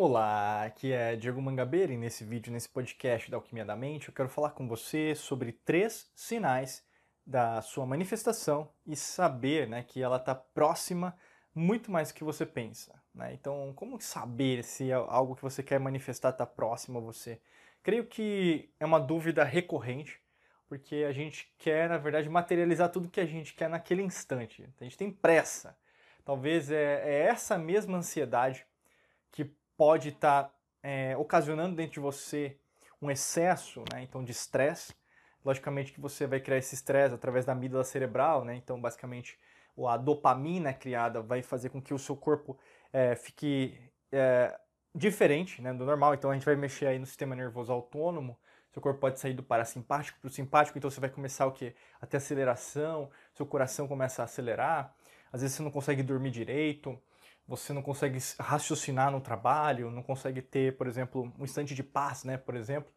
Olá, aqui é Diego Mangabeira e nesse vídeo, nesse podcast da Alquimia da Mente, eu quero falar com você sobre três sinais da sua manifestação e saber né, que ela está próxima muito mais do que você pensa. Né? Então, como saber se é algo que você quer manifestar está próximo a você? Creio que é uma dúvida recorrente, porque a gente quer, na verdade, materializar tudo que a gente quer naquele instante. A gente tem pressa. Talvez é, é essa mesma ansiedade que pode estar tá, é, ocasionando dentro de você um excesso, né, então de estresse. Logicamente que você vai criar esse estresse através da amígdala cerebral, né, então basicamente a dopamina criada vai fazer com que o seu corpo é, fique é, diferente né, do normal. Então a gente vai mexer aí no sistema nervoso autônomo. Seu corpo pode sair do parasimpático para o simpático, então você vai começar o quê? A ter aceleração, seu coração começa a acelerar. Às vezes você não consegue dormir direito, você não consegue raciocinar no trabalho, não consegue ter, por exemplo, um instante de paz, né, por exemplo,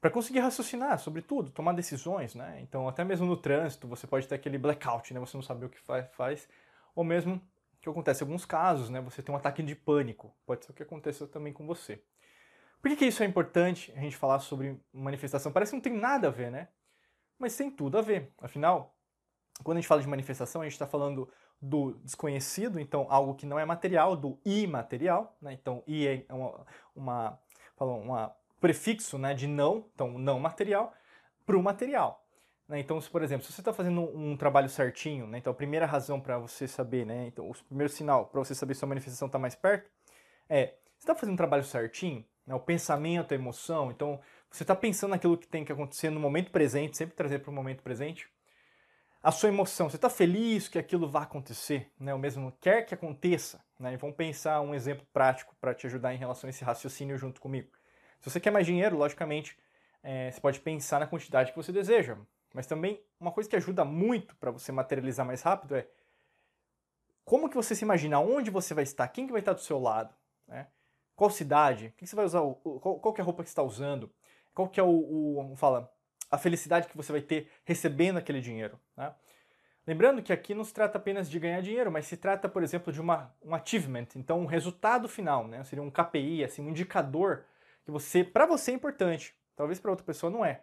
para conseguir raciocinar sobre tudo, tomar decisões, né? Então, até mesmo no trânsito, você pode ter aquele blackout, né? Você não sabe o que faz, ou mesmo que acontece em alguns casos, né? Você tem um ataque de pânico, pode ser o que aconteça também com você. Por que, que isso é importante a gente falar sobre manifestação? Parece que não tem nada a ver, né? Mas tem tudo a ver. Afinal, quando a gente fala de manifestação, a gente está falando do desconhecido, então algo que não é material, do imaterial, né? Então i é uma, uma, uma prefixo né, de não, então não material, para o material. Né? Então, se, por exemplo, se você está fazendo um, um, trabalho certinho, né? então a primeira razão para você saber, né? então o primeiro sinal para você saber se a manifestação está mais perto é, você está fazendo um trabalho certinho, né? o pensamento, a emoção, então você está pensando naquilo que tem que acontecer no momento presente, sempre trazer para o momento presente, a sua emoção, você está feliz que aquilo vá acontecer, né? O mesmo quer que aconteça, né? E vamos pensar um exemplo prático para te ajudar em relação a esse raciocínio junto comigo. Se você quer mais dinheiro, logicamente, é, você pode pensar na quantidade que você deseja, mas também uma coisa que ajuda muito para você materializar mais rápido é como que você se imagina, onde você vai estar, quem que vai estar do seu lado, né? Qual cidade, que você vai usar, qual, qual é a roupa que você está usando, qual que é o, o fala, a felicidade que você vai ter recebendo aquele dinheiro. Né? Lembrando que aqui não se trata apenas de ganhar dinheiro, mas se trata, por exemplo, de uma, um achievement, então um resultado final, né? seria um KPI, assim, um indicador que você, para você é importante, talvez para outra pessoa não é.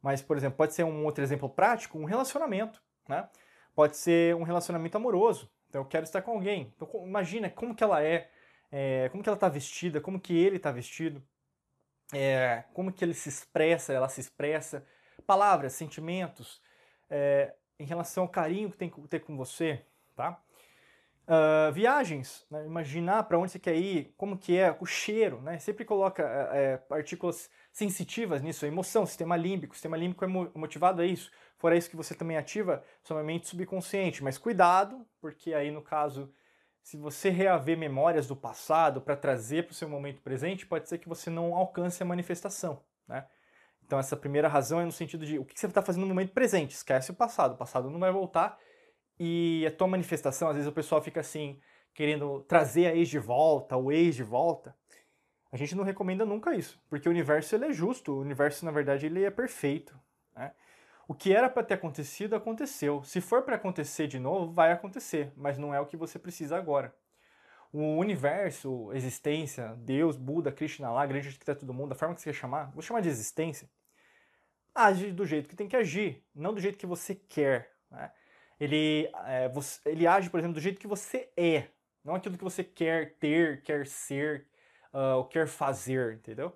Mas, por exemplo, pode ser um outro exemplo prático, um relacionamento, né? Pode ser um relacionamento amoroso. Então, eu quero estar com alguém. Então, imagina como que ela é, é como que ela está vestida, como que ele está vestido, é, como que ele se expressa, ela se expressa, palavras, sentimentos, é, em relação ao carinho que tem que ter com você, tá? Uh, viagens, né? imaginar para onde você quer ir, como que é, o cheiro, né? Sempre coloca é, partículas sensitivas nisso, a emoção, sistema límbico, o sistema límbico é motivado a isso. Fora isso que você também ativa sua mente subconsciente, mas cuidado, porque aí no caso, se você reaver memórias do passado para trazer para o seu momento presente, pode ser que você não alcance a manifestação, né? Então, essa primeira razão é no sentido de o que você está fazendo no momento presente, esquece o passado, o passado não vai voltar. E a tua manifestação, às vezes o pessoal fica assim, querendo trazer a ex de volta, o ex de volta. A gente não recomenda nunca isso, porque o universo ele é justo, o universo, na verdade, ele é perfeito. Né? O que era para ter acontecido, aconteceu. Se for para acontecer de novo, vai acontecer, mas não é o que você precisa agora o universo, existência, Deus, Buda, Krishna lá, grande arquiteto do mundo, a forma que você quer chamar, vou chamar de existência, age do jeito que tem que agir, não do jeito que você quer. Né? Ele, é, você, ele age, por exemplo, do jeito que você é, não aquilo que você quer ter, quer ser, uh, ou quer fazer, entendeu?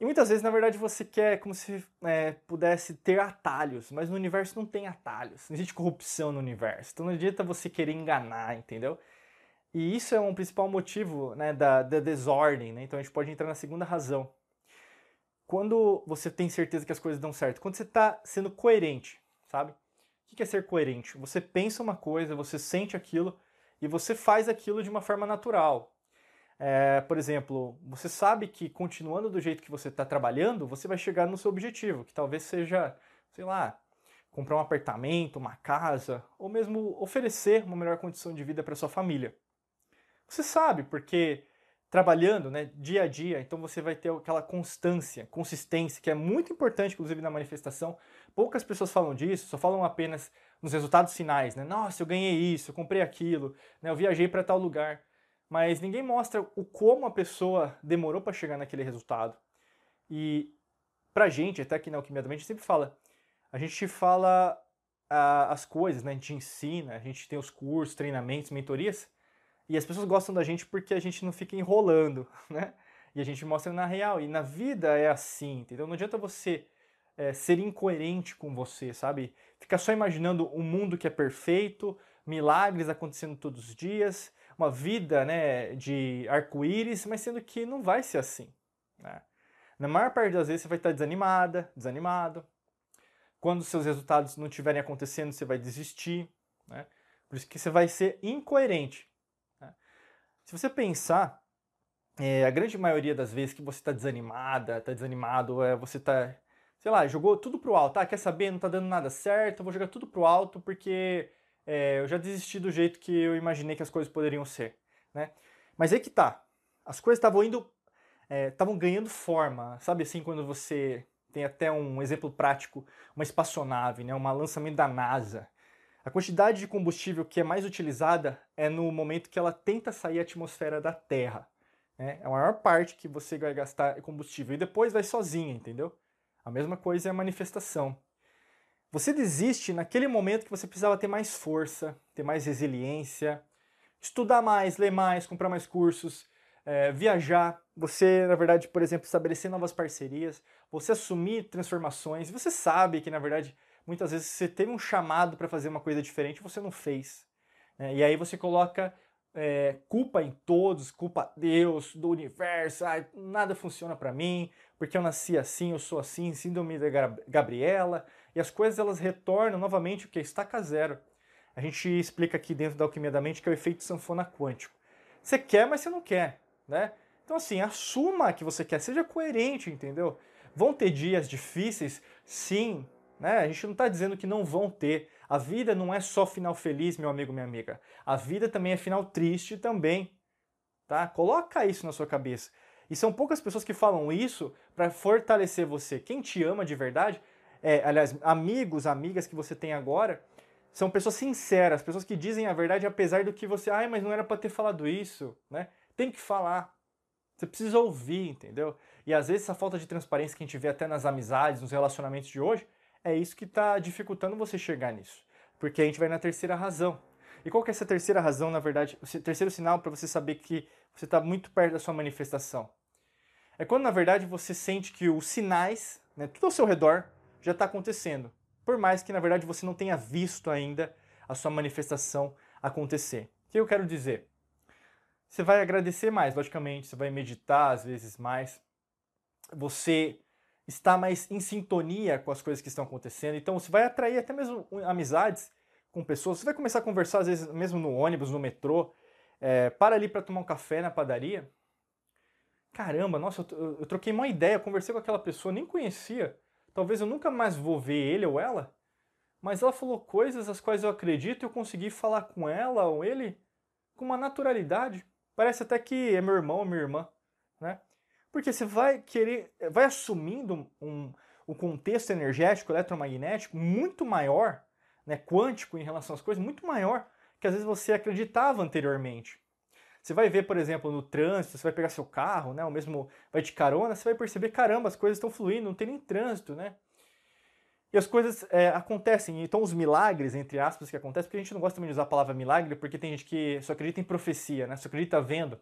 E muitas vezes, na verdade, você quer como se é, pudesse ter atalhos, mas no universo não tem atalhos, não existe corrupção no universo, então não adianta você querer enganar, entendeu? E isso é um principal motivo né, da, da desordem, né? Então a gente pode entrar na segunda razão. Quando você tem certeza que as coisas dão certo, quando você está sendo coerente, sabe? O que é ser coerente? Você pensa uma coisa, você sente aquilo e você faz aquilo de uma forma natural. É, por exemplo, você sabe que continuando do jeito que você está trabalhando, você vai chegar no seu objetivo, que talvez seja, sei lá, comprar um apartamento, uma casa, ou mesmo oferecer uma melhor condição de vida para sua família. Você sabe, porque trabalhando né, dia a dia, então você vai ter aquela constância, consistência, que é muito importante, inclusive, na manifestação. Poucas pessoas falam disso, só falam apenas nos resultados finais, né? Nossa, eu ganhei isso, eu comprei aquilo, né? eu viajei para tal lugar. mas ninguém mostra o como a pessoa demorou para chegar naquele resultado. E pra gente, até aqui na Alquimia da Mente, sempre fala, a gente fala ah, as coisas, né? A gente ensina, a gente tem os cursos, treinamentos, mentorias, e as pessoas gostam da gente porque a gente não fica enrolando, né? E a gente mostra na real. E na vida é assim, entendeu? Não adianta você é, ser incoerente com você, sabe? Ficar só imaginando um mundo que é perfeito, milagres acontecendo todos os dias, uma vida né, de arco-íris, mas sendo que não vai ser assim. Né? Na maior parte das vezes você vai estar desanimada, desanimado. Quando seus resultados não estiverem acontecendo, você vai desistir. Né? Por isso que você vai ser incoerente. Se você pensar, é, a grande maioria das vezes que você está desanimada, está desanimado, é, você está, sei lá, jogou tudo pro alto. Ah, quer saber? Não está dando nada certo, vou jogar tudo pro alto porque é, eu já desisti do jeito que eu imaginei que as coisas poderiam ser. Né? Mas aí que tá. As coisas estavam indo. estavam é, ganhando forma. Sabe assim, quando você tem até um exemplo prático, uma espaçonave, né, um lançamento da NASA. A quantidade de combustível que é mais utilizada é no momento que ela tenta sair da atmosfera da Terra. Né? É a maior parte que você vai gastar combustível e depois vai sozinha, entendeu? A mesma coisa é a manifestação. Você desiste naquele momento que você precisava ter mais força, ter mais resiliência, estudar mais, ler mais, comprar mais cursos, é, viajar, você, na verdade, por exemplo, estabelecer novas parcerias, você assumir transformações. Você sabe que, na verdade, muitas vezes você teve um chamado para fazer uma coisa diferente e você não fez. Né? E aí você coloca é, culpa em todos, culpa Deus, do universo, ah, nada funciona para mim, porque eu nasci assim, eu sou assim, síndrome da Gabriela, e as coisas elas retornam novamente o que? Estaca zero. A gente explica aqui dentro da alquimia da mente que é o efeito sanfona quântico. Você quer, mas você não quer, né? Então assim, assuma que você quer, seja coerente, entendeu? Vão ter dias difíceis? Sim, né? A gente não está dizendo que não vão ter. A vida não é só final feliz, meu amigo, minha amiga. A vida também é final triste também, tá? Coloca isso na sua cabeça. E são poucas pessoas que falam isso para fortalecer você. Quem te ama de verdade, é, aliás, amigos, amigas que você tem agora, são pessoas sinceras, pessoas que dizem a verdade apesar do que você, ai, mas não era para ter falado isso, né? Tem que falar. Você precisa ouvir, entendeu? E às vezes essa falta de transparência que a gente vê até nas amizades, nos relacionamentos de hoje, é isso que está dificultando você chegar nisso. Porque a gente vai na terceira razão. E qual que é essa terceira razão, na verdade, o terceiro sinal para você saber que você está muito perto da sua manifestação? É quando, na verdade, você sente que os sinais, né, tudo ao seu redor, já está acontecendo. Por mais que, na verdade, você não tenha visto ainda a sua manifestação acontecer. O que eu quero dizer? Você vai agradecer mais, logicamente, você vai meditar às vezes mais, você está mais em sintonia com as coisas que estão acontecendo. Então você vai atrair até mesmo amizades com pessoas. Você vai começar a conversar, às vezes, mesmo no ônibus, no metrô. É, para ali para tomar um café na padaria. Caramba, nossa, eu, eu troquei uma ideia, conversei com aquela pessoa, nem conhecia. Talvez eu nunca mais vou ver ele ou ela. Mas ela falou coisas as quais eu acredito e eu consegui falar com ela ou ele com uma naturalidade. Parece até que é meu irmão ou minha irmã, né? Porque você vai querer, vai assumindo um, um contexto energético, eletromagnético muito maior, né, quântico em relação às coisas, muito maior que às vezes você acreditava anteriormente. Você vai ver, por exemplo, no trânsito, você vai pegar seu carro, né, ou mesmo vai de carona, você vai perceber, caramba, as coisas estão fluindo, não tem nem trânsito, né? E as coisas é, acontecem, então os milagres, entre aspas, que acontecem, porque a gente não gosta também de usar a palavra milagre, porque tem gente que só acredita em profecia, né? Só acredita vendo.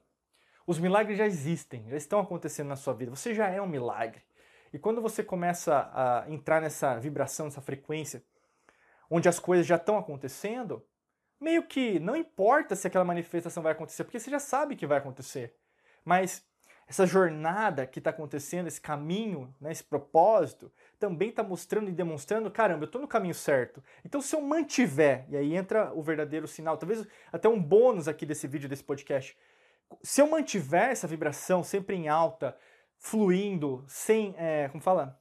Os milagres já existem, já estão acontecendo na sua vida. Você já é um milagre. E quando você começa a entrar nessa vibração, nessa frequência, onde as coisas já estão acontecendo, meio que não importa se aquela manifestação vai acontecer, porque você já sabe que vai acontecer. Mas essa jornada que está acontecendo, esse caminho, né, esse propósito, também está mostrando e demonstrando, caramba, eu estou no caminho certo. Então, se eu mantiver, e aí entra o verdadeiro sinal, talvez até um bônus aqui desse vídeo, desse podcast, se eu mantiver essa vibração sempre em alta, fluindo, sem, é, como fala,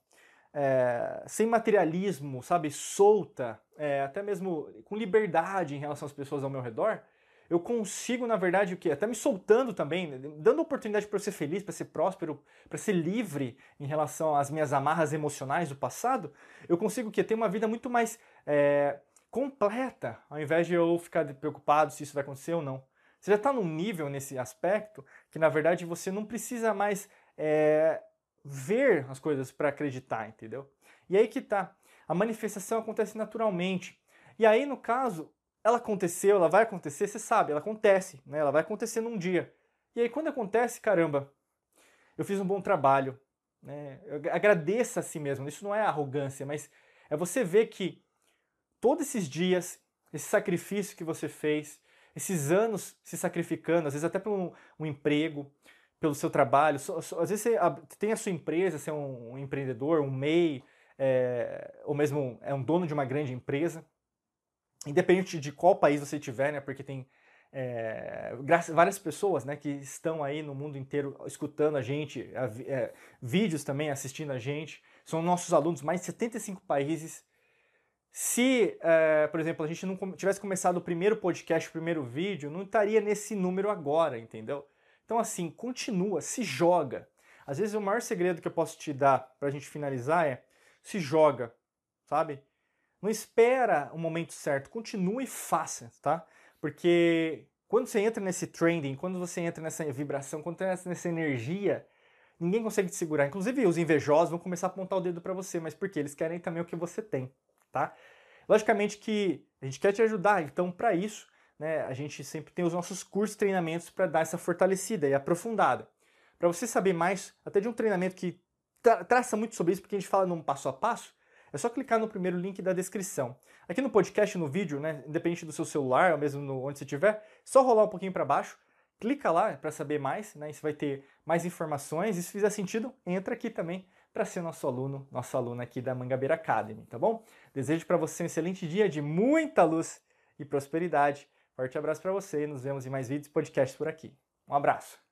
é, sem materialismo, sabe, solta, é, até mesmo com liberdade em relação às pessoas ao meu redor, eu consigo, na verdade, o que? Até me soltando também, né, dando oportunidade para eu ser feliz, para ser próspero, para ser livre em relação às minhas amarras emocionais do passado, eu consigo que ter uma vida muito mais é, completa, ao invés de eu ficar preocupado se isso vai acontecer ou não. Você já está num nível nesse aspecto que, na verdade, você não precisa mais é, ver as coisas para acreditar, entendeu? E aí que tá. A manifestação acontece naturalmente. E aí, no caso, ela aconteceu, ela vai acontecer, você sabe, ela acontece, né? Ela vai acontecer num dia. E aí, quando acontece, caramba, eu fiz um bom trabalho, né? Agradeça a si mesmo. Isso não é arrogância, mas é você ver que todos esses dias, esse sacrifício que você fez, esses anos se sacrificando, às vezes até por um, um emprego, pelo seu trabalho, às vezes você tem a sua empresa, você é um, empreendedor, um MEI, é, ou mesmo é um dono de uma grande empresa, independente de qual país você estiver, né, porque tem é, várias pessoas né, que estão aí no mundo inteiro escutando a gente, é, vídeos também assistindo a gente, são nossos alunos, mais de 75 países. Se, é, por exemplo, a gente não tivesse começado o primeiro podcast, o primeiro vídeo, não estaria nesse número agora, entendeu? Então, assim, continua, se joga. Às vezes, o maior segredo que eu posso te dar para a gente finalizar é se joga, sabe? Não espera o momento certo, continue e faça, tá? Porque quando você entra nesse trending, quando você entra nessa vibração, quando você entra nessa energia, ninguém consegue te segurar. Inclusive os invejosos vão começar a apontar o dedo para você, mas porque eles querem também o que você tem, tá? Logicamente que a gente quer te ajudar, então para isso, né, a gente sempre tem os nossos cursos, treinamentos para dar essa fortalecida e aprofundada. Para você saber mais, até de um treinamento que tra traça muito sobre isso, porque a gente fala num passo a passo, é só clicar no primeiro link da descrição. Aqui no podcast, no vídeo, né, independente do seu celular ou mesmo no, onde você estiver, só rolar um pouquinho para baixo, clica lá para saber mais, né, você vai ter mais informações. E se fizer sentido, entra aqui também para ser nosso aluno, nosso aluno aqui da Mangabeira Academy, tá bom? Desejo para você um excelente dia de muita luz e prosperidade. Forte abraço para você e nos vemos em mais vídeos e podcasts por aqui. Um abraço.